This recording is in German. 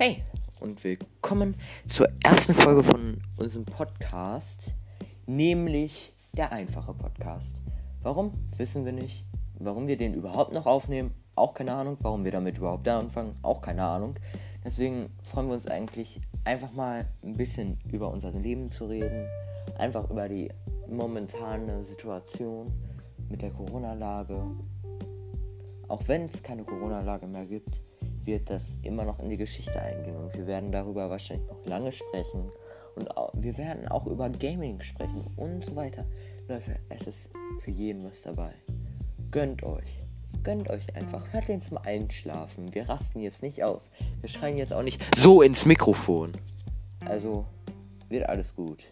Hey und willkommen zur ersten Folge von unserem Podcast, nämlich der einfache Podcast. Warum? Wissen wir nicht. Warum wir den überhaupt noch aufnehmen, auch keine Ahnung. Warum wir damit überhaupt anfangen, auch keine Ahnung. Deswegen freuen wir uns eigentlich einfach mal ein bisschen über unser Leben zu reden, einfach über die momentane Situation mit der Corona-Lage. Auch wenn es keine Corona-Lage mehr gibt, wird das immer noch in die Geschichte eingehen und wir werden darüber wahrscheinlich noch lange sprechen und wir werden auch über Gaming sprechen und so weiter. Leute, es ist für jeden was dabei. Gönnt euch. Gönnt euch einfach. Hört den zum Einschlafen. Wir rasten jetzt nicht aus. Wir schreien jetzt auch nicht so ins Mikrofon. Also wird alles gut.